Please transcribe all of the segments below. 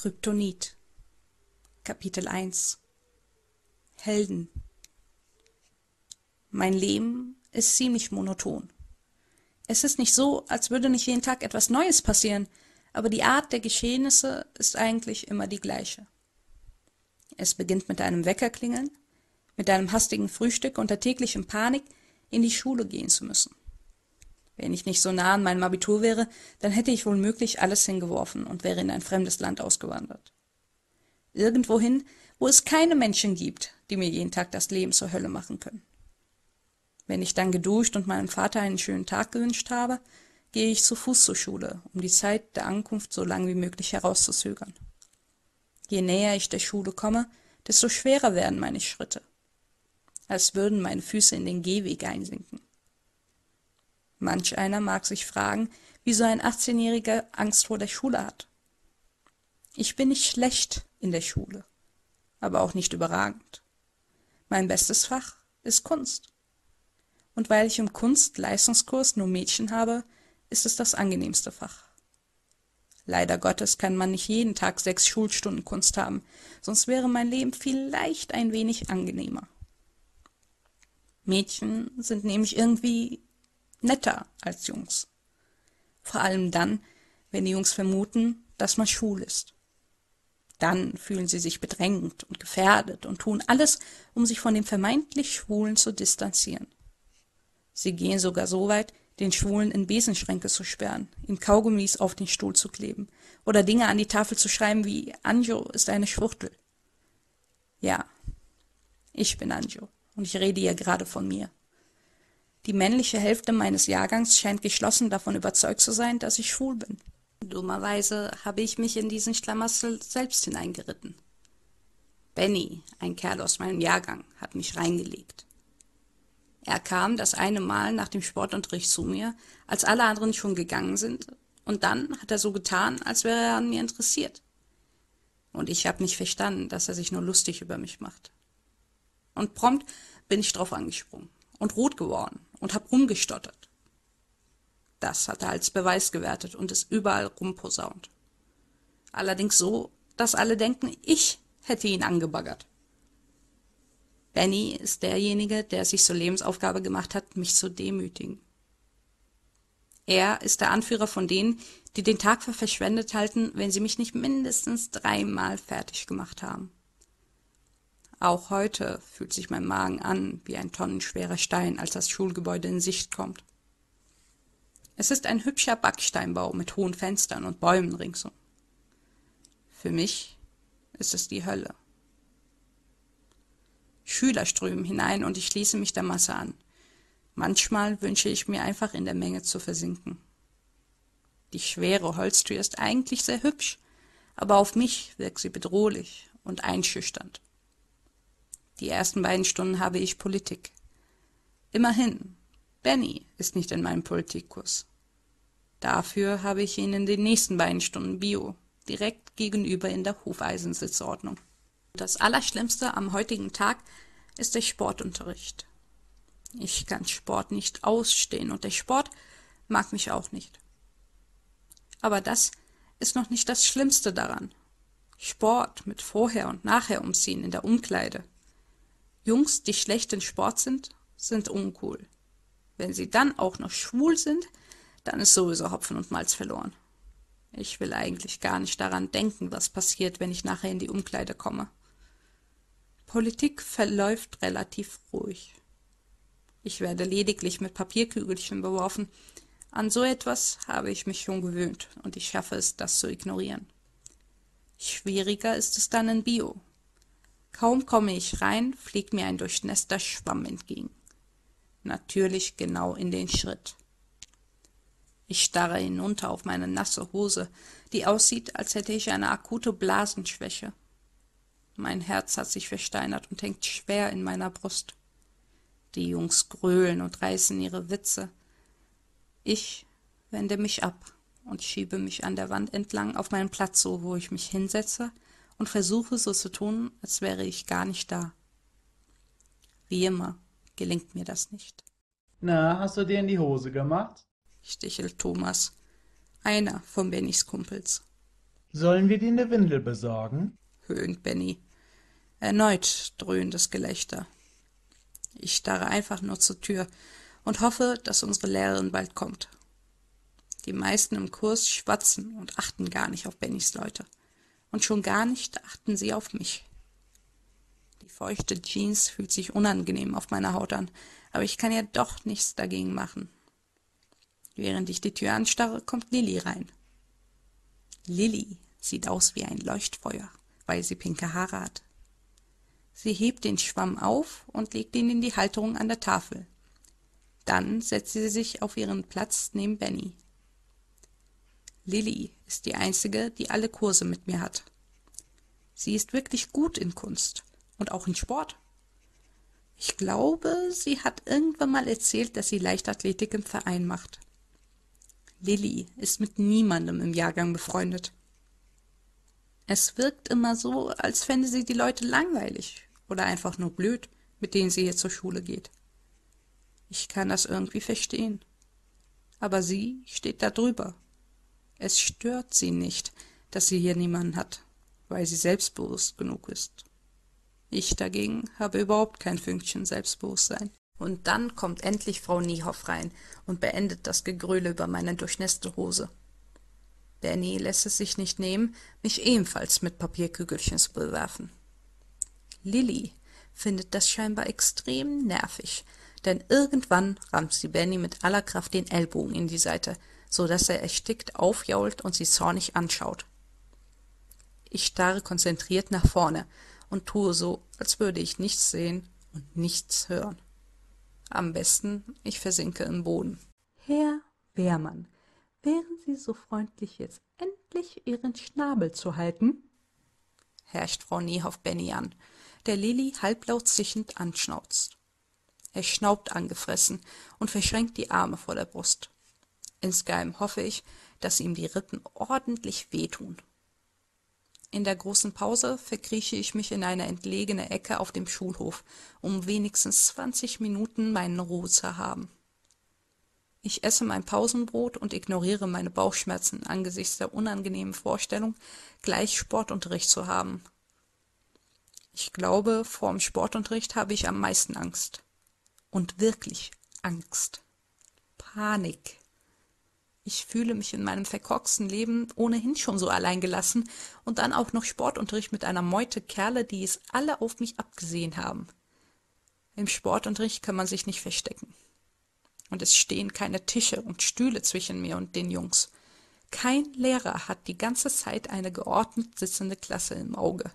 Kryptonit Kapitel 1 Helden Mein Leben ist ziemlich monoton. Es ist nicht so, als würde nicht jeden Tag etwas Neues passieren, aber die Art der Geschehnisse ist eigentlich immer die gleiche. Es beginnt mit einem Weckerklingeln, mit einem hastigen Frühstück und der täglichen Panik, in die Schule gehen zu müssen. Wenn ich nicht so nah an meinem Abitur wäre, dann hätte ich wohl möglich alles hingeworfen und wäre in ein fremdes Land ausgewandert. Irgendwohin, wo es keine Menschen gibt, die mir jeden Tag das Leben zur Hölle machen können. Wenn ich dann geduscht und meinem Vater einen schönen Tag gewünscht habe, gehe ich zu Fuß zur Schule, um die Zeit der Ankunft so lang wie möglich herauszuzögern. Je näher ich der Schule komme, desto schwerer werden meine Schritte, als würden meine Füße in den Gehweg einsinken. Manch einer mag sich fragen, wieso ein 18-Jähriger Angst vor der Schule hat. Ich bin nicht schlecht in der Schule, aber auch nicht überragend. Mein bestes Fach ist Kunst. Und weil ich im Kunst-Leistungskurs nur Mädchen habe, ist es das angenehmste Fach. Leider Gottes kann man nicht jeden Tag sechs Schulstunden Kunst haben, sonst wäre mein Leben vielleicht ein wenig angenehmer. Mädchen sind nämlich irgendwie netter als Jungs. Vor allem dann, wenn die Jungs vermuten, dass man schwul ist. Dann fühlen sie sich bedrängt und gefährdet und tun alles, um sich von dem vermeintlich Schwulen zu distanzieren. Sie gehen sogar so weit, den Schwulen in Besenschränke zu sperren, ihm Kaugummis auf den Stuhl zu kleben oder Dinge an die Tafel zu schreiben wie Anjo ist eine Schwuchtel. Ja, ich bin Anjo und ich rede hier gerade von mir. Die männliche Hälfte meines Jahrgangs scheint geschlossen davon überzeugt zu sein, dass ich schwul bin. Dummerweise habe ich mich in diesen Schlamassel selbst hineingeritten. Benny, ein Kerl aus meinem Jahrgang, hat mich reingelegt. Er kam das eine Mal nach dem Sportunterricht zu mir, als alle anderen schon gegangen sind, und dann hat er so getan, als wäre er an mir interessiert. Und ich habe nicht verstanden, dass er sich nur lustig über mich macht. Und prompt bin ich drauf angesprungen und rot geworden und hab rumgestottert. Das hat er als Beweis gewertet und ist überall rumposaunt. Allerdings so, dass alle denken, ich hätte ihn angebaggert. Benny ist derjenige, der sich zur Lebensaufgabe gemacht hat, mich zu demütigen. Er ist der Anführer von denen, die den Tag für verschwendet halten, wenn sie mich nicht mindestens dreimal fertig gemacht haben. Auch heute fühlt sich mein Magen an wie ein tonnenschwerer Stein, als das Schulgebäude in Sicht kommt. Es ist ein hübscher Backsteinbau mit hohen Fenstern und Bäumen ringsum. Für mich ist es die Hölle. Schüler strömen hinein und ich schließe mich der Masse an. Manchmal wünsche ich mir einfach in der Menge zu versinken. Die schwere Holztür ist eigentlich sehr hübsch, aber auf mich wirkt sie bedrohlich und einschüchternd. Die ersten beiden Stunden habe ich Politik. Immerhin, Benny ist nicht in meinem Politikkurs. Dafür habe ich ihn in den nächsten beiden Stunden Bio, direkt gegenüber in der Hufeisensitzordnung. Das Allerschlimmste am heutigen Tag ist der Sportunterricht. Ich kann Sport nicht ausstehen und der Sport mag mich auch nicht. Aber das ist noch nicht das Schlimmste daran. Sport mit Vorher- und Nachher-Umziehen in der Umkleide, Jungs, die schlecht in Sport sind, sind uncool. Wenn sie dann auch noch schwul sind, dann ist sowieso Hopfen und Malz verloren. Ich will eigentlich gar nicht daran denken, was passiert, wenn ich nachher in die Umkleide komme. Politik verläuft relativ ruhig. Ich werde lediglich mit Papierkügelchen beworfen. An so etwas habe ich mich schon gewöhnt und ich schaffe es, das zu ignorieren. Schwieriger ist es dann in Bio, Kaum komme ich rein, fliegt mir ein durchnässter Schwamm entgegen. Natürlich genau in den Schritt. Ich starre hinunter auf meine nasse Hose, die aussieht, als hätte ich eine akute Blasenschwäche. Mein Herz hat sich versteinert und hängt schwer in meiner Brust. Die Jungs gröhlen und reißen ihre Witze. Ich wende mich ab und schiebe mich an der Wand entlang auf meinen Platz so, wo ich mich hinsetze und versuche so zu tun, als wäre ich gar nicht da. Wie immer gelingt mir das nicht. Na, hast du dir in die Hose gemacht? stichelt Thomas, einer von Bennys Kumpels. Sollen wir dir ne Windel besorgen? höhnt Benny. Erneut dröhnendes Gelächter. Ich starre einfach nur zur Tür und hoffe, dass unsere Lehrerin bald kommt. Die meisten im Kurs schwatzen und achten gar nicht auf Bennys Leute. Und schon gar nicht achten sie auf mich. Die feuchte Jeans fühlt sich unangenehm auf meiner Haut an, aber ich kann ja doch nichts dagegen machen. Während ich die Tür anstarre, kommt Lilly rein. Lilly sieht aus wie ein Leuchtfeuer, weil sie pinke Haare hat. Sie hebt den Schwamm auf und legt ihn in die Halterung an der Tafel. Dann setzt sie sich auf ihren Platz neben Benny. Lilly ist die einzige, die alle Kurse mit mir hat. Sie ist wirklich gut in Kunst und auch in Sport. Ich glaube, sie hat irgendwann mal erzählt, dass sie Leichtathletik im Verein macht. Lilly ist mit niemandem im Jahrgang befreundet. Es wirkt immer so, als fände sie die Leute langweilig oder einfach nur blöd, mit denen sie hier zur Schule geht. Ich kann das irgendwie verstehen. Aber sie steht da drüber. Es stört sie nicht, dass sie hier niemanden hat, weil sie selbstbewusst genug ist. Ich dagegen habe überhaupt kein Fünkchen Selbstbewusstsein. Und dann kommt endlich Frau Niehoff rein und beendet das Gegröle über meine durchnässte Hose. Danny lässt es sich nicht nehmen, mich ebenfalls mit Papierkügelchen zu bewerfen. Lilly findet das scheinbar extrem nervig, denn irgendwann rammt sie Benny mit aller Kraft den Ellbogen in die Seite, so dass er erstickt aufjault und sie zornig anschaut. Ich starre konzentriert nach vorne und tue so, als würde ich nichts sehen und nichts hören. Am besten, ich versinke im Boden. Herr Wehrmann, wären Sie so freundlich, jetzt endlich Ihren Schnabel zu halten? herrscht Frau Niehoff Benny an, der Lilli halblaut zischend anschnauzt. Er schnaubt angefressen und verschränkt die Arme vor der Brust. Insgeheim hoffe ich, dass ihm die Rippen ordentlich wehtun. In der großen Pause verkrieche ich mich in eine entlegene Ecke auf dem Schulhof, um wenigstens zwanzig Minuten meinen Ruhe zu haben. Ich esse mein Pausenbrot und ignoriere meine Bauchschmerzen angesichts der unangenehmen Vorstellung, gleich Sportunterricht zu haben. Ich glaube, vor dem Sportunterricht habe ich am meisten Angst. Und wirklich Angst. Panik. Ich fühle mich in meinem verkorksten Leben ohnehin schon so alleingelassen und dann auch noch Sportunterricht mit einer Meute Kerle, die es alle auf mich abgesehen haben. Im Sportunterricht kann man sich nicht verstecken und es stehen keine Tische und Stühle zwischen mir und den Jungs. Kein Lehrer hat die ganze Zeit eine geordnet sitzende Klasse im Auge.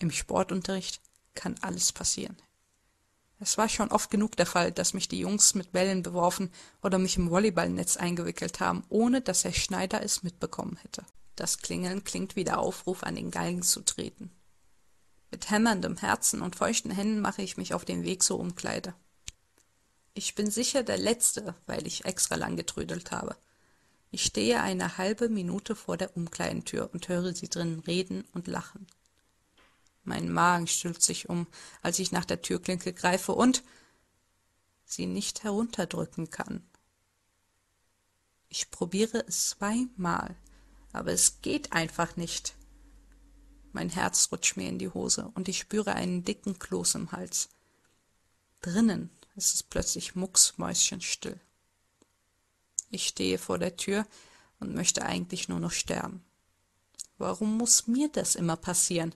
Im Sportunterricht kann alles passieren. Es war schon oft genug der Fall, dass mich die Jungs mit Bällen beworfen oder mich im Volleyballnetz eingewickelt haben, ohne dass Herr Schneider es mitbekommen hätte. Das Klingeln klingt wie der Aufruf, an den Galgen zu treten. Mit hämmerndem Herzen und feuchten Händen mache ich mich auf den Weg zur Umkleide. Ich bin sicher der Letzte, weil ich extra lang getrödelt habe. Ich stehe eine halbe Minute vor der Umkleidentür und höre sie drinnen reden und lachen. Mein Magen stülpt sich um, als ich nach der Türklinke greife und sie nicht herunterdrücken kann. Ich probiere es zweimal, aber es geht einfach nicht. Mein Herz rutscht mir in die Hose und ich spüre einen dicken Kloß im Hals. Drinnen es ist plötzlich mucksmäuschenstill. Ich stehe vor der Tür und möchte eigentlich nur noch sterben. Warum muss mir das immer passieren?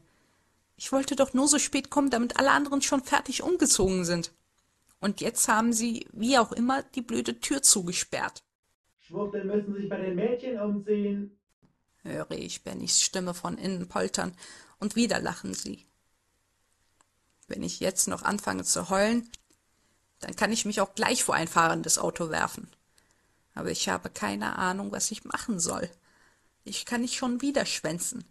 Ich wollte doch nur so spät kommen, damit alle anderen schon fertig umgezogen sind. Und jetzt haben sie, wie auch immer, die blöde Tür zugesperrt. Schwuchteln müssen sich bei den Mädchen umziehen, höre ich Bennys Stimme von innen poltern, und wieder lachen sie. Wenn ich jetzt noch anfange zu heulen, dann kann ich mich auch gleich vor ein fahrendes Auto werfen. Aber ich habe keine Ahnung, was ich machen soll. Ich kann nicht schon wieder schwänzen.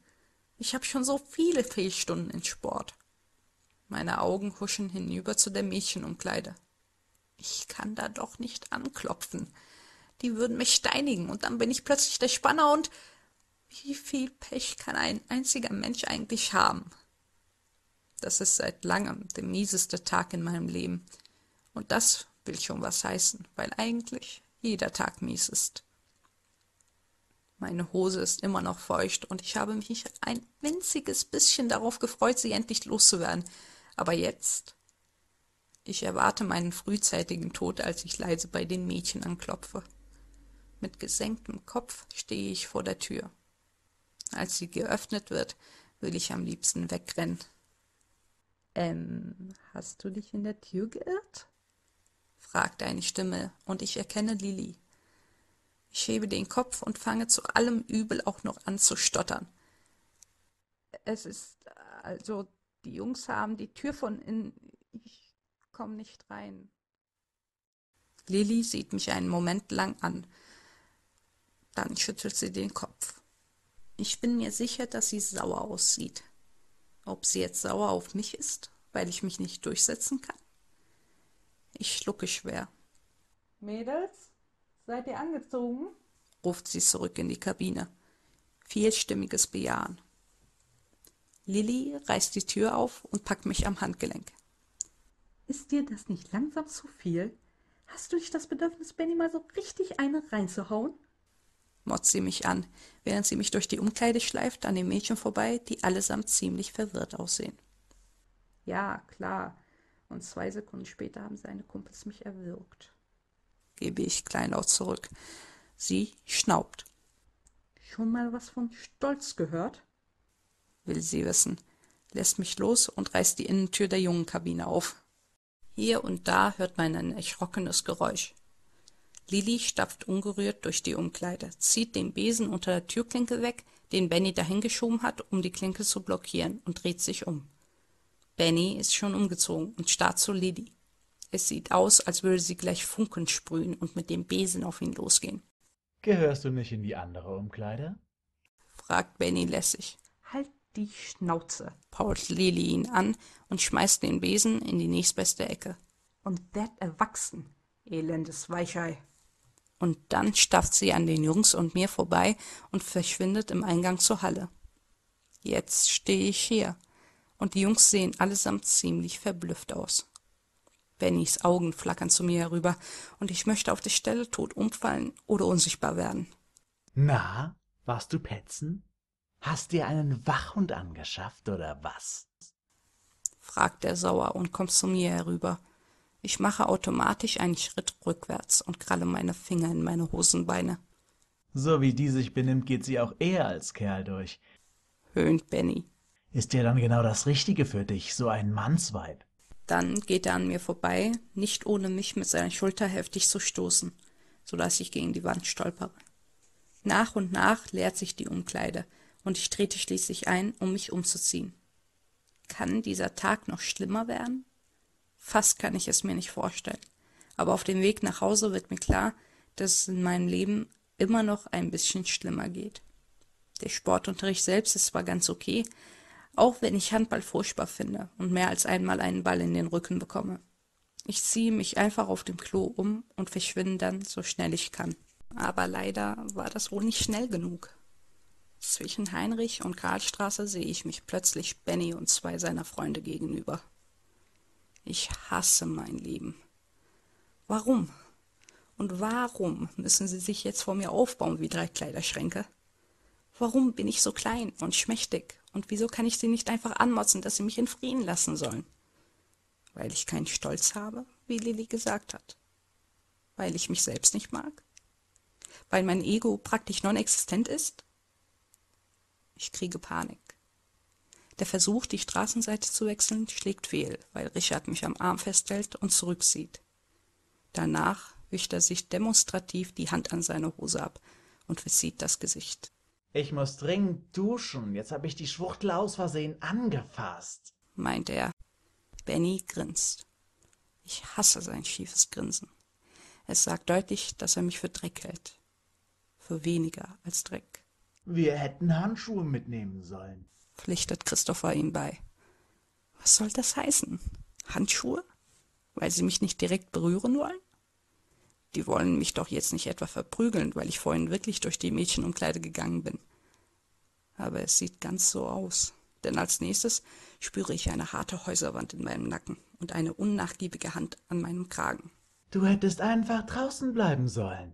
Ich habe schon so viele Fehlstunden in Sport. Meine Augen huschen hinüber zu der Mädchenumkleide. Ich kann da doch nicht anklopfen. Die würden mich steinigen und dann bin ich plötzlich der Spanner und wie viel Pech kann ein einziger Mensch eigentlich haben? Das ist seit langem der mieseste Tag in meinem Leben. Und das will schon was heißen, weil eigentlich jeder Tag mies ist. Meine Hose ist immer noch feucht und ich habe mich ein winziges bisschen darauf gefreut, sie endlich loszuwerden. Aber jetzt. Ich erwarte meinen frühzeitigen Tod, als ich leise bei den Mädchen anklopfe. Mit gesenktem Kopf stehe ich vor der Tür. Als sie geöffnet wird, will ich am liebsten wegrennen. Ähm, hast du dich in der Tür geirrt? fragt eine Stimme, und ich erkenne Lilly. Ich hebe den Kopf und fange zu allem Übel auch noch an zu stottern. Es ist also, die Jungs haben die Tür von innen. Ich komm nicht rein. Lilly sieht mich einen Moment lang an. Dann schüttelt sie den Kopf. Ich bin mir sicher, dass sie sauer aussieht. Ob sie jetzt sauer auf mich ist, weil ich mich nicht durchsetzen kann? Ich schlucke schwer. Mädels, seid ihr angezogen? ruft sie zurück in die Kabine. Vielstimmiges Bejahen. Lilly reißt die Tür auf und packt mich am Handgelenk. Ist dir das nicht langsam zu viel? Hast du nicht das Bedürfnis, Benny mal so richtig eine reinzuhauen? motzt sie mich an, während sie mich durch die Umkleide schleift, an den Mädchen vorbei, die allesamt ziemlich verwirrt aussehen. Ja, klar. Und zwei Sekunden später haben seine Kumpels mich erwürgt. Gebe ich kleinlaut zurück. Sie schnaubt. Schon mal was von Stolz gehört? Will sie wissen, lässt mich los und reißt die Innentür der Jungenkabine auf. Hier und da hört man ein erschrockenes Geräusch. Lilly stapft ungerührt durch die Umkleide, zieht den Besen unter der Türklinke weg, den Benny dahingeschoben hat, um die Klinke zu blockieren, und dreht sich um. Benny ist schon umgezogen und starrt zu Lilly. Es sieht aus, als würde sie gleich Funken sprühen und mit dem Besen auf ihn losgehen. Gehörst du nicht in die andere Umkleide? fragt Benny lässig. Halt die Schnauze. Pault Lilly ihn an und schmeißt den Besen in die nächstbeste Ecke. Und werd erwachsen, elendes Weichei. Und dann stafft sie an den Jungs und mir vorbei und verschwindet im Eingang zur Halle. Jetzt stehe ich hier, und die Jungs sehen allesamt ziemlich verblüfft aus. Bennys Augen flackern zu mir herüber, und ich möchte auf der Stelle tot umfallen oder unsichtbar werden. Na, warst du petzen? Hast dir einen Wachhund angeschafft oder was? fragt er sauer und kommt zu mir herüber. Ich mache automatisch einen Schritt rückwärts und kralle meine Finger in meine Hosenbeine. So wie die sich benimmt, geht sie auch eher als Kerl durch. Höhnt Benny. Ist ja dann genau das Richtige für dich, so ein Mannsweib. Dann geht er an mir vorbei, nicht ohne mich mit seiner Schulter heftig zu stoßen, so dass ich gegen die Wand stolpere. Nach und nach leert sich die Umkleide, und ich trete schließlich ein, um mich umzuziehen. Kann dieser Tag noch schlimmer werden? Fast kann ich es mir nicht vorstellen. Aber auf dem Weg nach Hause wird mir klar, dass es in meinem Leben immer noch ein bisschen schlimmer geht. Der Sportunterricht selbst ist zwar ganz okay, auch wenn ich Handball furchtbar finde und mehr als einmal einen Ball in den Rücken bekomme. Ich ziehe mich einfach auf dem Klo um und verschwinde dann so schnell ich kann. Aber leider war das wohl nicht schnell genug. Zwischen Heinrich und Karlstraße sehe ich mich plötzlich Benny und zwei seiner Freunde gegenüber. Ich hasse mein Leben. Warum? Und warum müssen sie sich jetzt vor mir aufbauen wie drei Kleiderschränke? Warum bin ich so klein und schmächtig? Und wieso kann ich sie nicht einfach anmotzen, dass sie mich in Frieden lassen sollen? Weil ich keinen Stolz habe, wie Lilly gesagt hat. Weil ich mich selbst nicht mag? Weil mein Ego praktisch non-existent ist? Ich kriege Panik. Der Versuch, die Straßenseite zu wechseln, schlägt fehl, weil Richard mich am Arm festhält und zurückzieht. Danach wischt er sich demonstrativ die Hand an seine Hose ab und verzieht das Gesicht. Ich muss dringend duschen. Jetzt habe ich die Schwuchtel aus Versehen angefasst. meint er. Benny grinst. Ich hasse sein schiefes Grinsen. Es sagt deutlich, dass er mich für Dreck hält. Für weniger als Dreck, Wir hätten Handschuhe mitnehmen sollen. pflichtet Christopher ihm bei. Was soll das heißen? Handschuhe? Weil sie mich nicht direkt berühren wollen? Die wollen mich doch jetzt nicht etwa verprügeln, weil ich vorhin wirklich durch die Mädchenumkleide gegangen bin. Aber es sieht ganz so aus. Denn als nächstes spüre ich eine harte Häuserwand in meinem Nacken und eine unnachgiebige Hand an meinem Kragen, Du hättest einfach draußen bleiben sollen.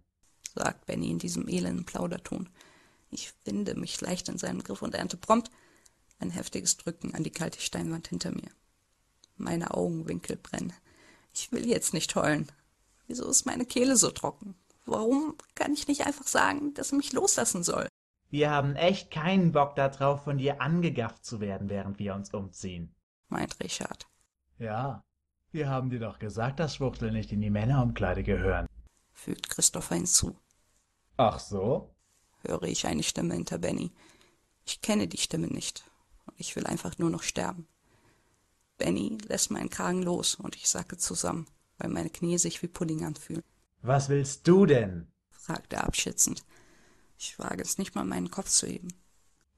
sagt Benny in diesem elenden Plauderton. Ich winde mich leicht in seinem Griff und ernte prompt ein heftiges Drücken an die kalte Steinwand hinter mir. Meine Augenwinkel brennen. Ich will jetzt nicht heulen. Wieso ist meine Kehle so trocken? Warum kann ich nicht einfach sagen, dass er mich loslassen soll? Wir haben echt keinen Bock darauf, von dir angegafft zu werden, während wir uns umziehen. meint Richard. Ja, wir haben dir doch gesagt, dass Schwuchtel nicht in die Männerumkleide gehören. fügt Christopher hinzu. Ach so? Höre ich eine Stimme hinter Benny. Ich kenne die Stimme nicht. Und ich will einfach nur noch sterben. Benny lässt meinen Kragen los und ich sacke zusammen, weil meine Knie sich wie Pudding anfühlen. Was willst du denn? fragt er abschätzend. Ich wage es nicht mal, meinen Kopf zu heben,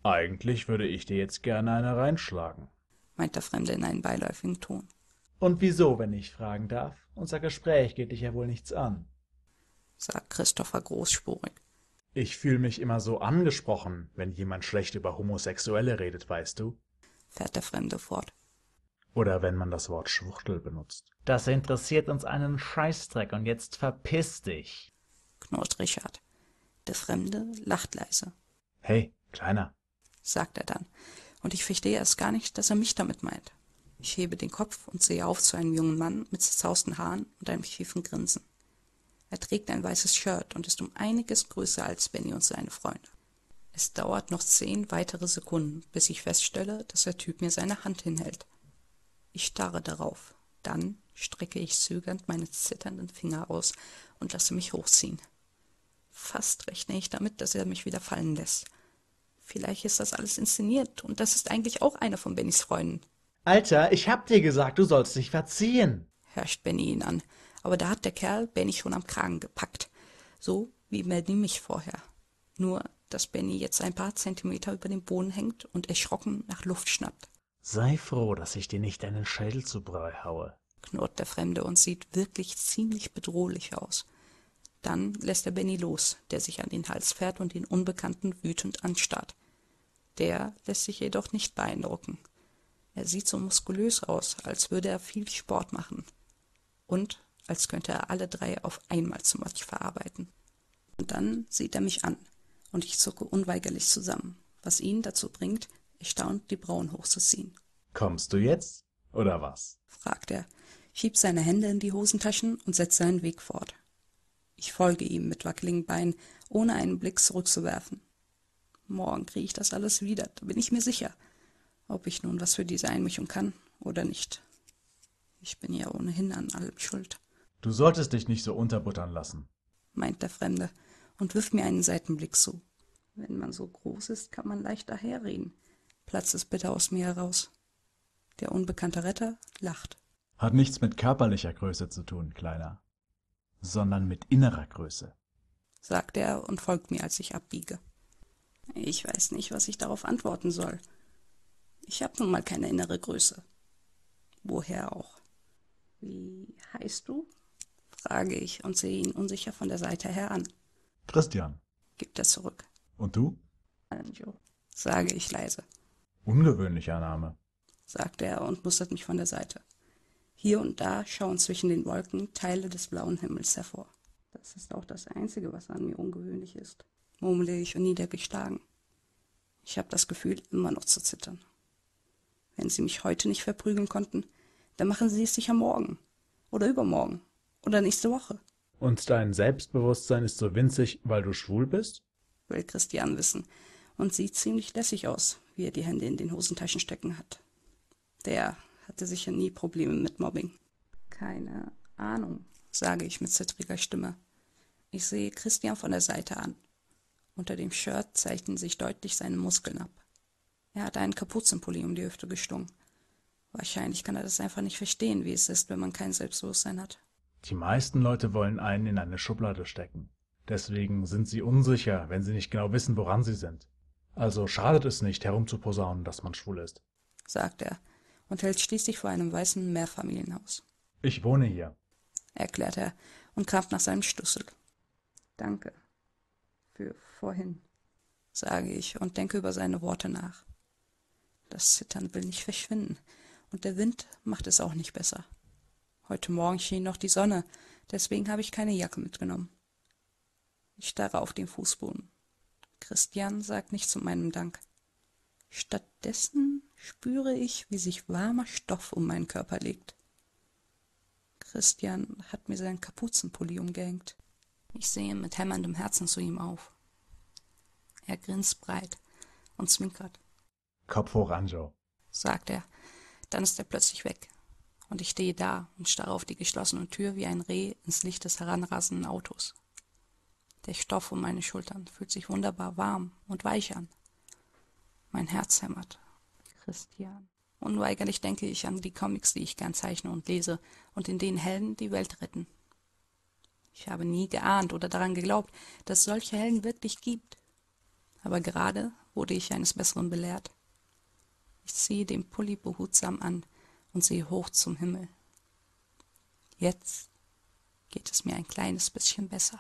Eigentlich würde ich dir jetzt gerne eine reinschlagen. meint der Fremde in einem beiläufigen Ton. Und wieso, wenn ich fragen darf? Unser Gespräch geht dich ja wohl nichts an. sagt Christopher großspurig. Ich fühle mich immer so angesprochen, wenn jemand schlecht über Homosexuelle redet, weißt du? fährt der Fremde fort. Oder wenn man das Wort Schwuchtel benutzt. Das interessiert uns einen Scheißdreck und jetzt verpiss dich. knurrt Richard. Der Fremde lacht leise, Hey, Kleiner. sagt er dann, und ich verstehe erst gar nicht, dass er mich damit meint. Ich hebe den Kopf und sehe auf zu einem jungen Mann mit zerzausten Haaren und einem schiefen Grinsen. Er trägt ein weißes Shirt und ist um einiges größer als Benny und seine Freunde. Es dauert noch zehn weitere Sekunden, bis ich feststelle, dass der Typ mir seine Hand hinhält. Ich starre darauf. Dann strecke ich zögernd meine zitternden Finger aus und lasse mich hochziehen. Fast rechne ich damit, dass er mich wieder fallen lässt. Vielleicht ist das alles inszeniert und das ist eigentlich auch einer von Bennys Freunden, Alter, ich hab dir gesagt, du sollst dich verziehen. herrscht Benny ihn an. Aber da hat der Kerl Benny schon am Kragen gepackt. So wie Benny mich vorher. Nur, dass Benny jetzt ein paar Zentimeter über dem Boden hängt und erschrocken nach Luft schnappt. Sei froh, dass ich dir nicht deinen Schädel zu Brei haue. knurrt der Fremde und sieht wirklich ziemlich bedrohlich aus. Dann lässt er Benny los, der sich an den Hals fährt und den Unbekannten wütend anstarrt. Der lässt sich jedoch nicht beeindrucken. Er sieht so muskulös aus, als würde er viel Sport machen. Und als könnte er alle drei auf einmal zum Matsch verarbeiten. Und dann sieht er mich an, und ich zucke unweigerlich zusammen, was ihn dazu bringt, erstaunt die Brauen hochzuziehen. Kommst du jetzt? Oder was? fragt er, schiebt seine Hände in die Hosentaschen und setzt seinen Weg fort. Ich folge ihm mit wackeligen Beinen, ohne einen Blick zurückzuwerfen. Morgen kriege ich das alles wieder, da bin ich mir sicher, ob ich nun was für diese Einmischung kann oder nicht. Ich bin ja ohnehin an allem schuld, Du solltest dich nicht so unterbuttern lassen. meint der Fremde und wirft mir einen Seitenblick zu. Wenn man so groß ist, kann man leicht daherreden, platzt es bitter aus mir heraus. Der unbekannte Retter lacht. Hat nichts mit körperlicher Größe zu tun, Kleiner, sondern mit innerer Größe. sagt er und folgt mir, als ich abbiege. Ich weiß nicht, was ich darauf antworten soll. Ich habe nun mal keine innere Größe. Woher auch? Wie heißt du? frage ich und sehe ihn unsicher von der Seite her an. Christian. Gibt er zurück. Und du? Anjo, sage ich leise, Ungewöhnlicher Name. sagt er und mustert mich von der Seite. Hier und da schauen zwischen den Wolken Teile des blauen Himmels hervor. Das ist auch das Einzige, was an mir ungewöhnlich ist, murmle ich und niedergeschlagen. Ich habe das Gefühl, immer noch zu zittern. Wenn Sie mich heute nicht verprügeln konnten, dann machen Sie es sicher morgen oder übermorgen oder nächste Woche, Und dein Selbstbewusstsein ist so winzig, weil du schwul bist? will Christian wissen und sieht ziemlich lässig aus, wie er die Hände in den Hosentaschen stecken hat. Der hatte sicher nie Probleme mit Mobbing. Keine Ahnung, sage ich mit zittriger Stimme. Ich sehe Christian von der Seite an. Unter dem Shirt zeichnen sich deutlich seine Muskeln ab. Er hat einen Kapuzenpulli um die Hüfte gestungen. Wahrscheinlich kann er das einfach nicht verstehen, wie es ist, wenn man kein Selbstbewusstsein hat. Die meisten Leute wollen einen in eine Schublade stecken. Deswegen sind sie unsicher, wenn sie nicht genau wissen, woran sie sind. Also schadet es nicht, herumzuposaunen, dass man schwul ist. sagt er und hält schließlich vor einem weißen Mehrfamilienhaus. Ich wohne hier. erklärt er und kramt nach seinem Schlüssel. Danke. Für vorhin, sage ich und denke über seine Worte nach. Das Zittern will nicht verschwinden, und der Wind macht es auch nicht besser. Heute Morgen schien noch die Sonne, deswegen habe ich keine Jacke mitgenommen. Ich starre auf den Fußboden. Christian sagt nichts zu meinem Dank. Stattdessen spüre ich, wie sich warmer Stoff um meinen Körper legt. Christian hat mir seinen Kapuzenpulli umgehängt. Ich sehe mit hämmerndem Herzen zu ihm auf. Er grinst breit und zwinkert. Kopf hoch, Anjo, sagt er. Dann ist er plötzlich weg. Und ich stehe da und starre auf die geschlossene Tür wie ein Reh ins Licht des heranrasenden Autos. Der Stoff um meine Schultern fühlt sich wunderbar warm und weich an. Mein Herz hämmert. Christian. Unweigerlich denke ich an die Comics, die ich gern zeichne und lese und in denen Helden die Welt retten. Ich habe nie geahnt oder daran geglaubt, dass es solche Helden wirklich gibt. Aber gerade wurde ich eines Besseren belehrt. Ich ziehe den Pulli behutsam an und sehe hoch zum Himmel. Jetzt geht es mir ein kleines bisschen besser.